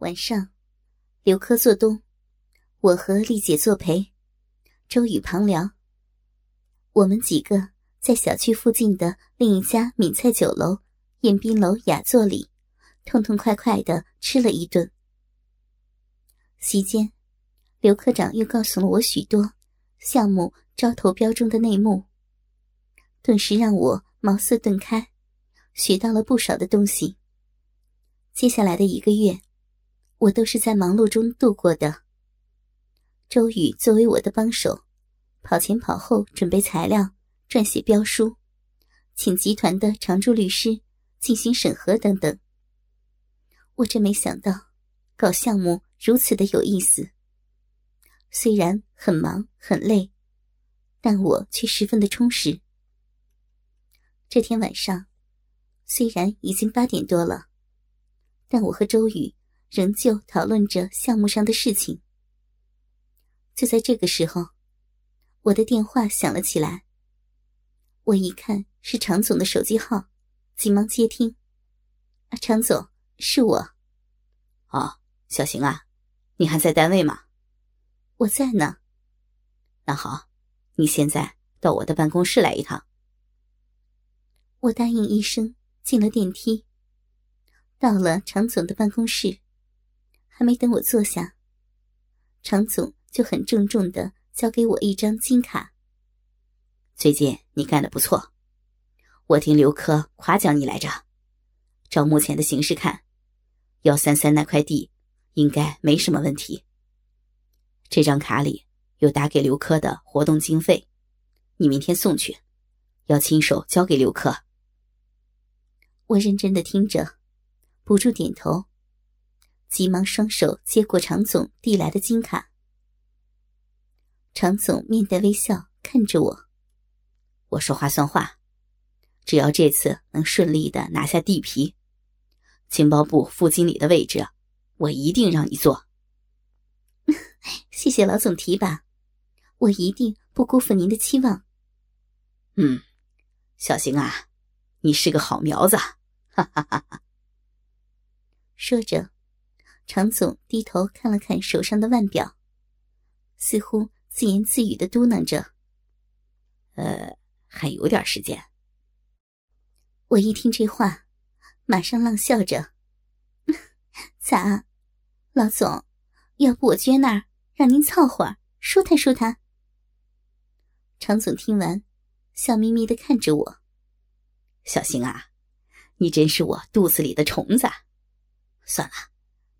晚上，刘科做东，我和丽姐作陪，周宇旁聊。我们几个在小区附近的另一家闽菜酒楼宴宾楼雅座里，痛痛快快的吃了一顿。席间，刘科长又告诉了我许多项目招投标中的内幕，顿时让我茅塞顿开，学到了不少的东西。接下来的一个月。我都是在忙碌中度过的。周宇作为我的帮手，跑前跑后准备材料、撰写标书，请集团的常驻律师进行审核等等。我真没想到，搞项目如此的有意思。虽然很忙很累，但我却十分的充实。这天晚上，虽然已经八点多了，但我和周宇。仍旧讨论着项目上的事情。就在这个时候，我的电话响了起来。我一看是常总的手机号，急忙接听。“啊，常总，是我。”“哦，小邢啊，你还在单位吗？”“我在呢。”“那好，你现在到我的办公室来一趟。”我答应一声，进了电梯。到了常总的办公室。还没等我坐下，常总就很郑重的交给我一张金卡。最近你干的不错，我听刘科夸奖你来着。照目前的形势看，幺三三那块地应该没什么问题。这张卡里有打给刘科的活动经费，你明天送去，要亲手交给刘科。我认真的听着，不住点头。急忙双手接过常总递来的金卡，常总面带微笑看着我。我说话算话，只要这次能顺利的拿下地皮，情报部副经理的位置，我一定让你做。谢谢老总提拔，我一定不辜负您的期望。嗯，小邢啊，你是个好苗子，哈哈哈哈。说着。常总低头看了看手上的腕表，似乎自言自语的嘟囔着：“呃，还有点时间。”我一听这话，马上浪笑着：“咋，老总？要不我撅那儿让您凑会儿，舒坦舒坦？”常总听完，笑眯眯的看着我：“小星啊，你真是我肚子里的虫子。算了。”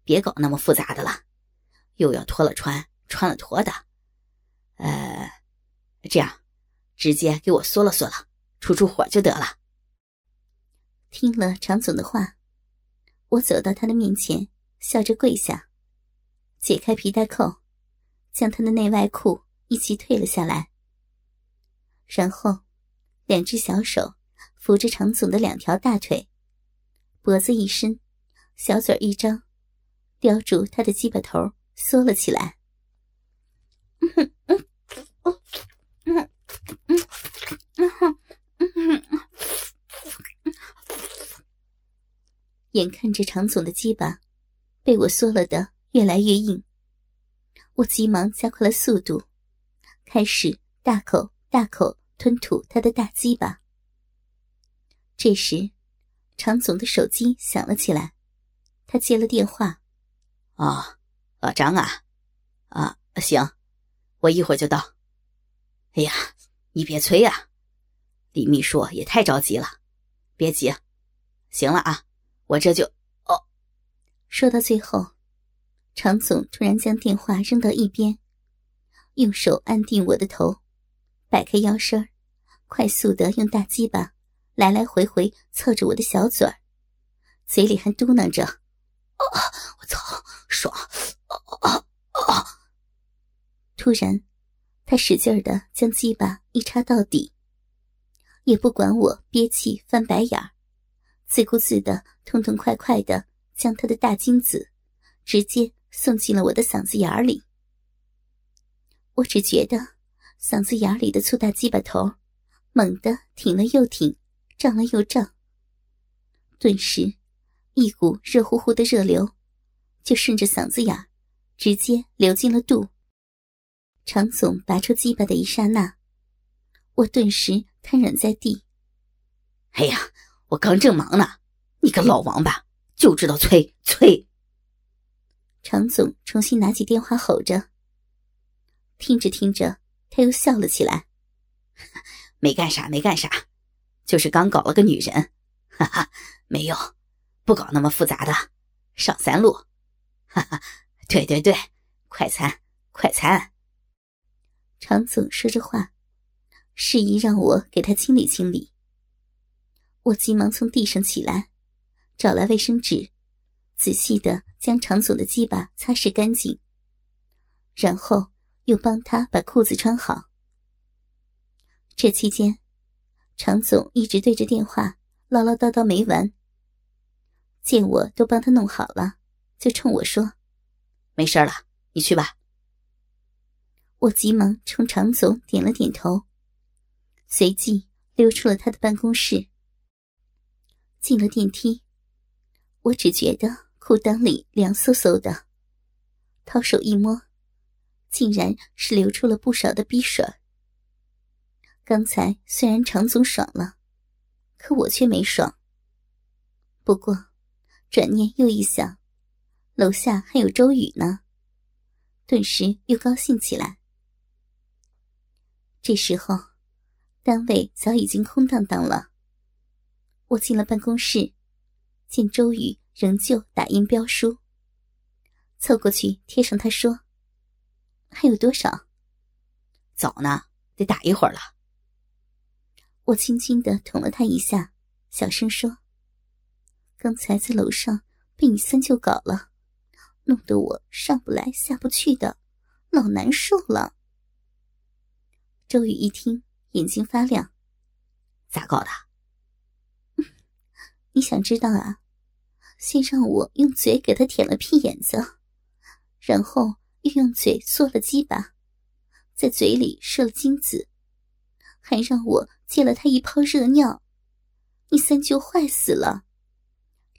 别搞那么复杂的了，又要脱了穿，穿了脱的。呃，这样，直接给我缩了缩了，出出火就得了。听了常总的话，我走到他的面前，笑着跪下，解开皮带扣，将他的内外裤一起退了下来，然后，两只小手扶着常总的两条大腿，脖子一伸，小嘴一张。叼住他的鸡巴头，缩了起来。眼看着常总的鸡巴被我缩了的越来越硬，我急忙加快了速度，开始大口大口吞吐他的大鸡巴。这时，常总的手机响了起来，他接了电话。啊，老张啊，啊，行，我一会儿就到。哎呀，你别催啊，李秘书也太着急了，别急，行了啊，我这就哦。说到最后，常总突然将电话扔到一边，用手按定我的头，摆开腰身快速的用大鸡巴来来回回凑着我的小嘴，嘴里还嘟囔着：“啊，我操！”爽！啊啊啊突然，他使劲的将鸡巴一插到底，也不管我憋气翻白眼儿，自顾自的痛痛快快的将他的大精子直接送进了我的嗓子眼儿里。我只觉得嗓子眼里的粗大鸡巴头猛地挺了又挺，胀了又胀，顿时一股热乎乎的热流。就顺着嗓子眼直接流进了肚。常总拔出鸡巴的一刹那，我顿时瘫软在地。哎呀，我刚正忙呢，你个老王八，就知道催催！常总重新拿起电话吼着。听着听着，他又笑了起来。没干啥，没干啥，就是刚搞了个女人，哈哈，没有，不搞那么复杂的，上三路，哈哈，对对对，快餐，快餐。常总说着话，示意让我给他清理清理。我急忙从地上起来，找来卫生纸，仔细的将常总的鸡巴擦拭干净，然后又帮他把裤子穿好。这期间，常总一直对着电话唠唠叨叨没完。见我都帮他弄好了，就冲我说：“没事了，你去吧。”我急忙冲常总点了点头，随即溜出了他的办公室。进了电梯，我只觉得裤裆里凉飕飕的，掏手一摸，竟然是流出了不少的逼水。刚才虽然常总爽了，可我却没爽。不过，转念又一想，楼下还有周宇呢，顿时又高兴起来。这时候，单位早已经空荡荡了。我进了办公室，见周宇仍旧打印标书，凑过去贴上他说：“还有多少？早呢，得打一会儿了。”我轻轻的捅了他一下，小声说：“刚才在楼上被你三舅搞了，弄得我上不来下不去的，老难受了。”周宇一听，眼睛发亮。咋搞的？你想知道啊？先让我用嘴给他舔了屁眼子，然后又用嘴嗦了鸡巴，在嘴里射了精子，还让我借了他一泡热尿。你三舅坏死了。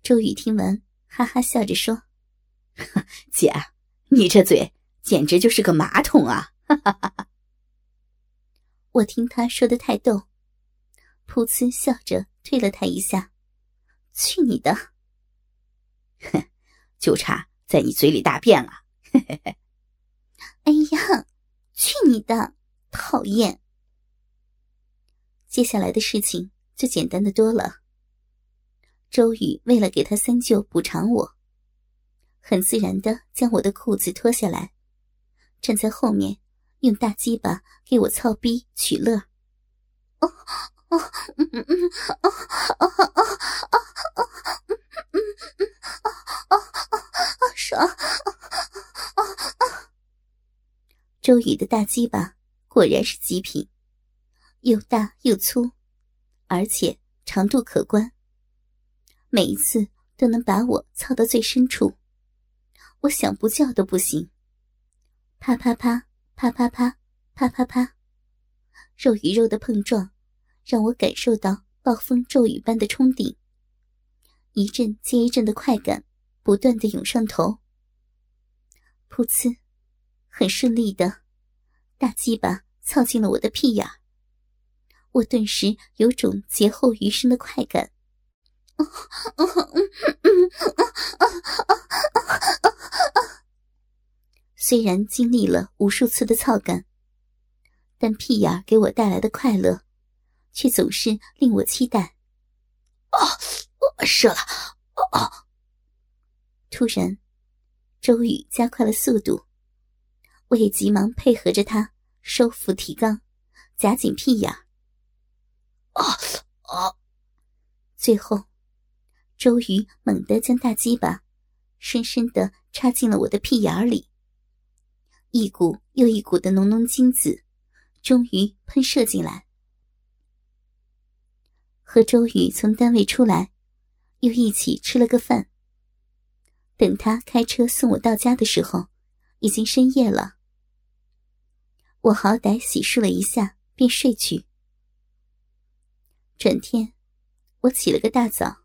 周宇听完，哈哈笑着说：“ 姐，你这嘴简直就是个马桶啊！”哈哈哈哈。我听他说的太逗，噗呲笑着推了他一下：“去你的！哼，就差在你嘴里大便了。”嘿嘿嘿哎呀，去你的！讨厌。接下来的事情就简单的多了。周宇为了给他三舅补偿我，很自然的将我的裤子脱下来，站在后面。用大鸡巴给我操逼取乐，哦哦嗯嗯嗯哦哦哦哦哦哦哦哦哦爽！哦哦周宇的大鸡巴果然是极品，又大又粗，而且长度可观，每一次都能把我操到最深处，我想不叫都不行。啪啪啪。啪啪啪，啪啪啪，肉与肉的碰撞，让我感受到暴风骤雨般的冲顶。一阵接一阵的快感不断的涌上头。噗呲，很顺利的，大鸡巴操进了我的屁眼我顿时有种劫后余生的快感。虽然经历了无数次的操感，但屁眼给我带来的快乐，却总是令我期待。哦，射了！哦！突然，周宇加快了速度，我也急忙配合着他收腹提肛，夹紧屁眼。哦哦！最后，周瑜猛地将大鸡巴深深的插进了我的屁眼里。一股又一股的浓浓精子，终于喷射进来。和周瑜从单位出来，又一起吃了个饭。等他开车送我到家的时候，已经深夜了。我好歹洗漱了一下，便睡去。转天，我起了个大早，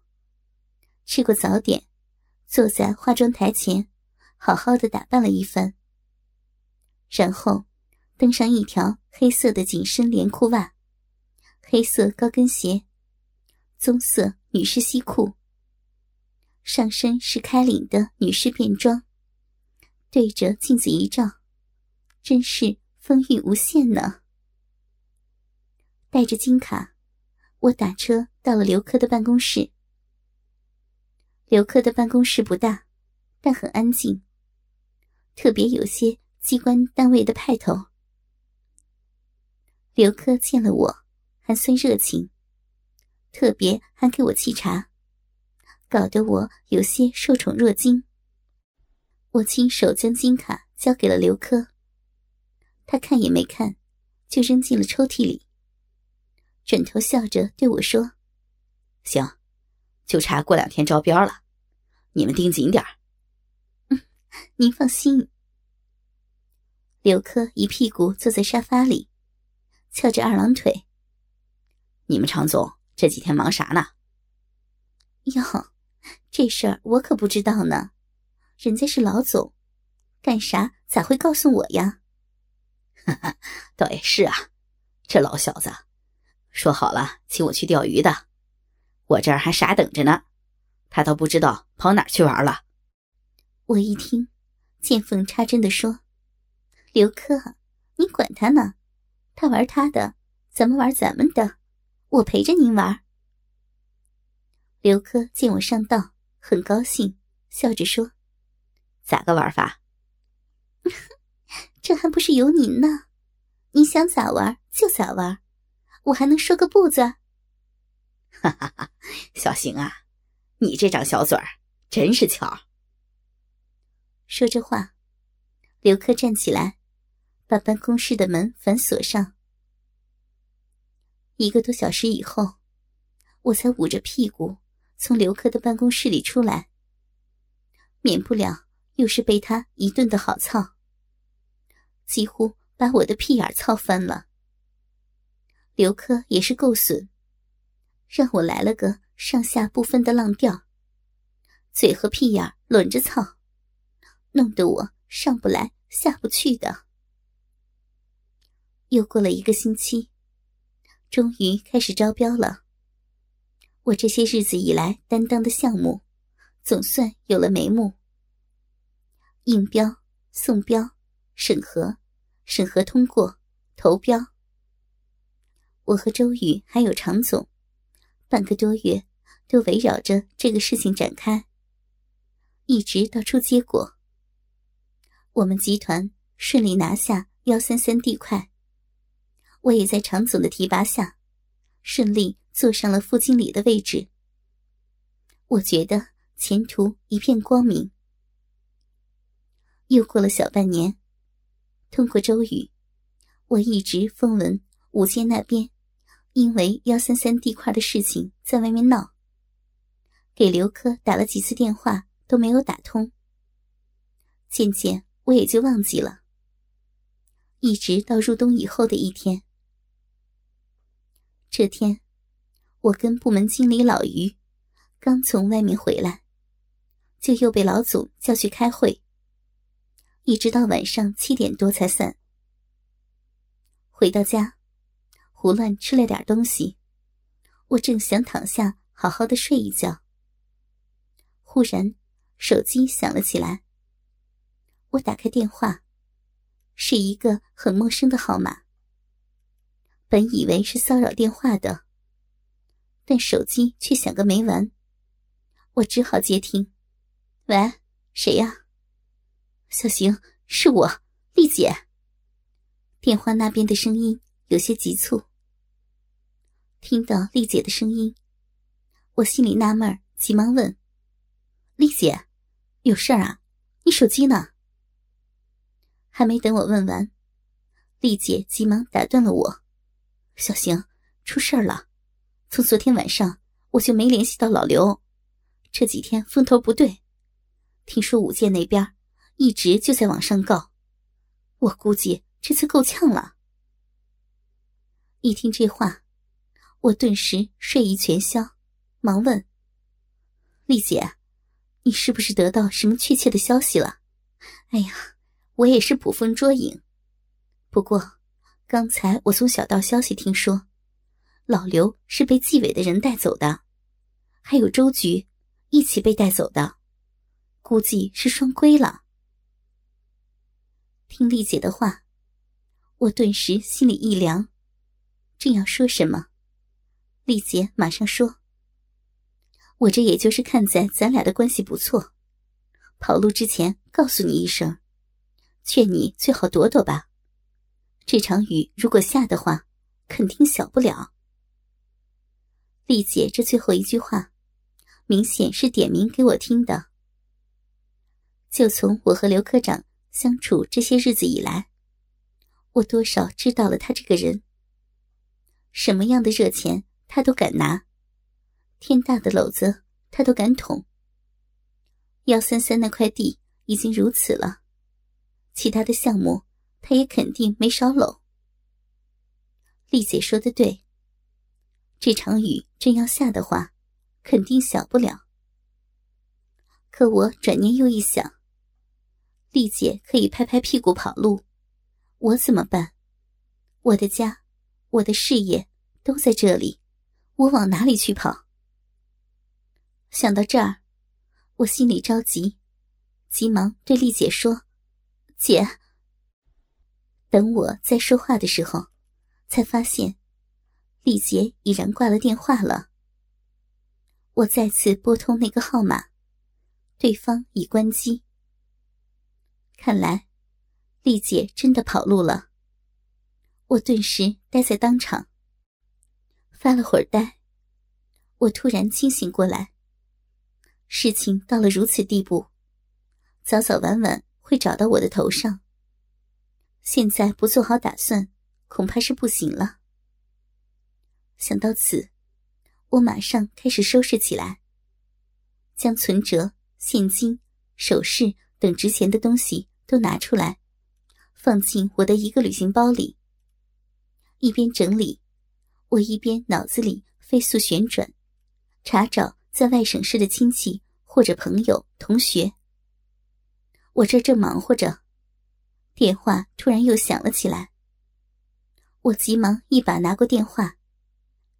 吃过早点，坐在化妆台前，好好的打扮了一番，然后登上一条黑色的紧身连裤袜，黑色高跟鞋，棕色女士西裤，上身是开领的女士便装，对着镜子一照，真是风韵无限呢。带着金卡，我打车到了刘科的办公室。刘科的办公室不大，但很安静。特别有些机关单位的派头。刘科见了我，还算热情，特别还给我沏茶，搞得我有些受宠若惊。我亲手将金卡交给了刘科，他看也没看，就扔进了抽屉里。转头笑着对我说：“行，就差过两天招标了，你们盯紧点儿。”您放心。刘科一屁股坐在沙发里，翘着二郎腿。你们常总这几天忙啥呢？哟，这事儿我可不知道呢。人家是老总，干啥咋会告诉我呀？哈哈，倒也是啊。这老小子说好了请我去钓鱼的，我这儿还傻等着呢。他都不知道跑哪儿去玩了。我一听，见缝插针的说：“刘科，你管他呢，他玩他的，咱们玩咱们的，我陪着您玩。”刘科见我上道，很高兴，笑着说：“咋个玩法？这还不是由您呢？你想咋玩就咋玩，我还能说个不字？”哈哈哈，小邢啊，你这张小嘴儿真是巧。说着话，刘科站起来，把办公室的门反锁上。一个多小时以后，我才捂着屁股从刘科的办公室里出来。免不了又是被他一顿的好操，几乎把我的屁眼操翻了。刘科也是够损，让我来了个上下不分的浪调，嘴和屁眼轮着操。弄得我上不来下不去的。又过了一个星期，终于开始招标了。我这些日子以来担当的项目，总算有了眉目。应标、送标、审核、审核通过、投标。我和周宇还有常总，半个多月都围绕着这个事情展开，一直到出结果。我们集团顺利拿下幺三三地块，我也在常总的提拔下，顺利坐上了副经理的位置。我觉得前途一片光明。又过了小半年，通过周宇，我一直风闻武建那边因为幺三三地块的事情在外面闹，给刘科打了几次电话都没有打通，渐渐。我也就忘记了，一直到入冬以后的一天。这天，我跟部门经理老于刚从外面回来，就又被老总叫去开会，一直到晚上七点多才散。回到家，胡乱吃了点东西，我正想躺下好好的睡一觉，忽然手机响了起来。我打开电话，是一个很陌生的号码。本以为是骚扰电话的，但手机却响个没完。我只好接听：“喂，谁呀？”“小邢，是我，丽姐。”电话那边的声音有些急促。听到丽姐的声音，我心里纳闷，急忙问：“丽姐，有事儿啊？你手机呢？”还没等我问完，丽姐急忙打断了我：“小邢，出事儿了！从昨天晚上我就没联系到老刘，这几天风头不对。听说武建那边一直就在往上告，我估计这次够呛了。”一听这话，我顿时睡意全消，忙问：“丽姐，你是不是得到什么确切的消息了？”哎呀，我也是捕风捉影。不过，刚才我从小道消息听说，老刘是被纪委的人带走的，还有周局一起被带走的，估计是双规了。听丽姐的话，我顿时心里一凉，正要说什么，丽姐马上说：“我这也就是看在咱俩的关系不错。”跑路之前告诉你一声，劝你最好躲躲吧。这场雨如果下的话，肯定小不了。丽姐这最后一句话，明显是点名给我听的。就从我和刘科长相处这些日子以来，我多少知道了他这个人。什么样的热钱他都敢拿，天大的篓子他都敢捅。幺三三那块地已经如此了，其他的项目他也肯定没少搂。丽姐说的对，这场雨真要下的话，肯定小不了。可我转念又一想，丽姐可以拍拍屁股跑路，我怎么办？我的家，我的事业都在这里，我往哪里去跑？想到这儿。我心里着急，急忙对丽姐说：“姐。”等我在说话的时候，才发现丽姐已然挂了电话了。我再次拨通那个号码，对方已关机。看来丽姐真的跑路了。我顿时呆在当场，发了会儿呆，我突然清醒过来。事情到了如此地步，早早晚晚会找到我的头上。现在不做好打算，恐怕是不行了。想到此，我马上开始收拾起来，将存折、现金、首饰等值钱的东西都拿出来，放进我的一个旅行包里。一边整理，我一边脑子里飞速旋转，查找。在外省市的亲戚或者朋友、同学，我这正忙活着，电话突然又响了起来。我急忙一把拿过电话，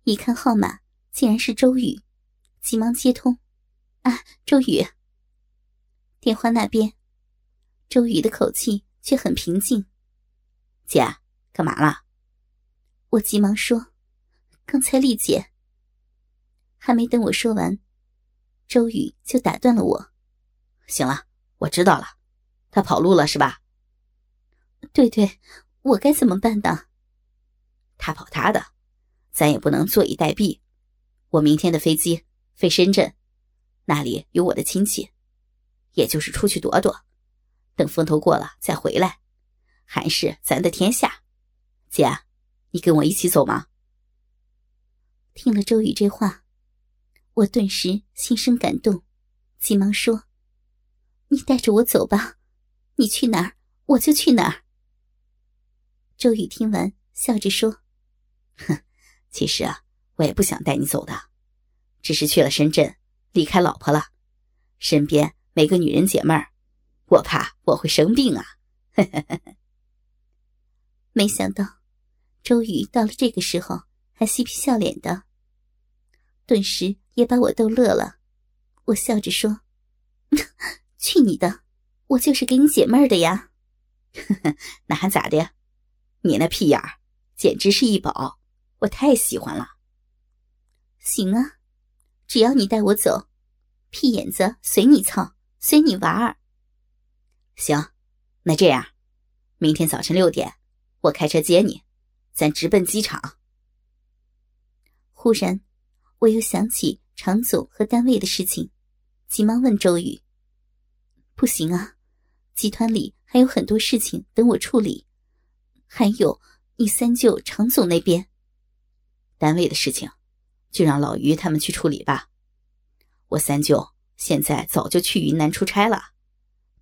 一看号码竟然是周宇，急忙接通。啊，周宇。电话那边，周宇的口气却很平静。姐，干嘛了？我急忙说：“刚才丽姐。”还没等我说完。周宇就打断了我。行了，我知道了，他跑路了是吧？对对，我该怎么办呢？他跑他的，咱也不能坐以待毙。我明天的飞机飞深圳，那里有我的亲戚，也就是出去躲躲，等风头过了再回来，还是咱的天下。姐，你跟我一起走吗？听了周宇这话。我顿时心生感动，急忙说：“你带着我走吧，你去哪儿我就去哪儿。”周宇听完，笑着说：“哼，其实啊，我也不想带你走的，只是去了深圳，离开老婆了，身边没个女人解闷儿，我怕我会生病啊。” 没想到，周瑜到了这个时候还嬉皮笑脸的，顿时。也把我逗乐了，我笑着说：“去你的，我就是给你解闷的呀。”那还咋的？你那屁眼儿简直是一宝，我太喜欢了。行啊，只要你带我走，屁眼子随你操，随你玩儿。行，那这样，明天早晨六点，我开车接你，咱直奔机场。忽然，我又想起。常总和单位的事情，急忙问周宇：“不行啊，集团里还有很多事情等我处理，还有你三舅常总那边，单位的事情，就让老于他们去处理吧。我三舅现在早就去云南出差了，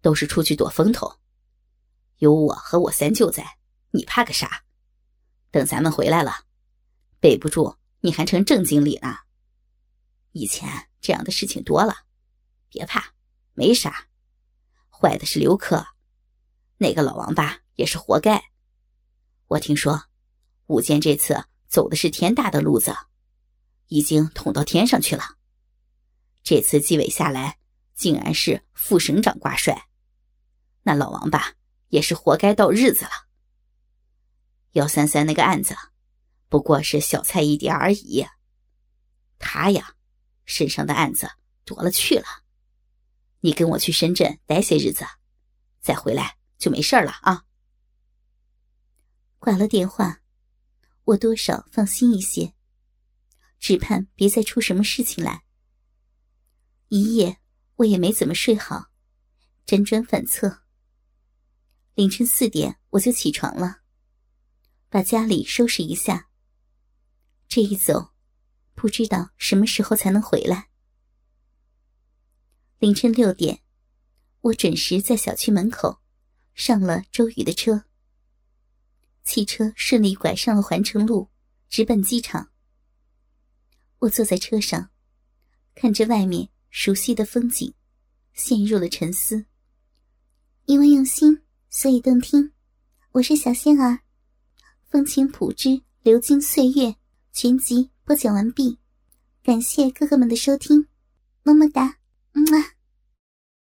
都是出去躲风头，有我和我三舅在，你怕个啥？等咱们回来了，备不住你还成正经理呢。”以前这样的事情多了，别怕，没啥。坏的是刘克，那个老王八也是活该。我听说，武坚这次走的是天大的路子，已经捅到天上去了。这次纪委下来，竟然是副省长挂帅，那老王八也是活该到日子了。幺三三那个案子，不过是小菜一碟而已。他呀，身上的案子多了去了。你跟我去深圳待些日子，再回来就没事了啊。挂了电话，我多少放心一些，只盼别再出什么事情来。一夜我也没怎么睡好，辗转反侧。凌晨四点我就起床了，把家里收拾一下。这一走，不知道什么时候才能回来。凌晨六点，我准时在小区门口上了周宇的车。汽车顺利拐上了环城路，直奔机场。我坐在车上，看着外面。熟悉的风景，陷入了沉思。因为用心，所以动听。我是小仙儿，风情谱之流金岁月全集播讲完毕，感谢哥哥们的收听，么么哒，么么。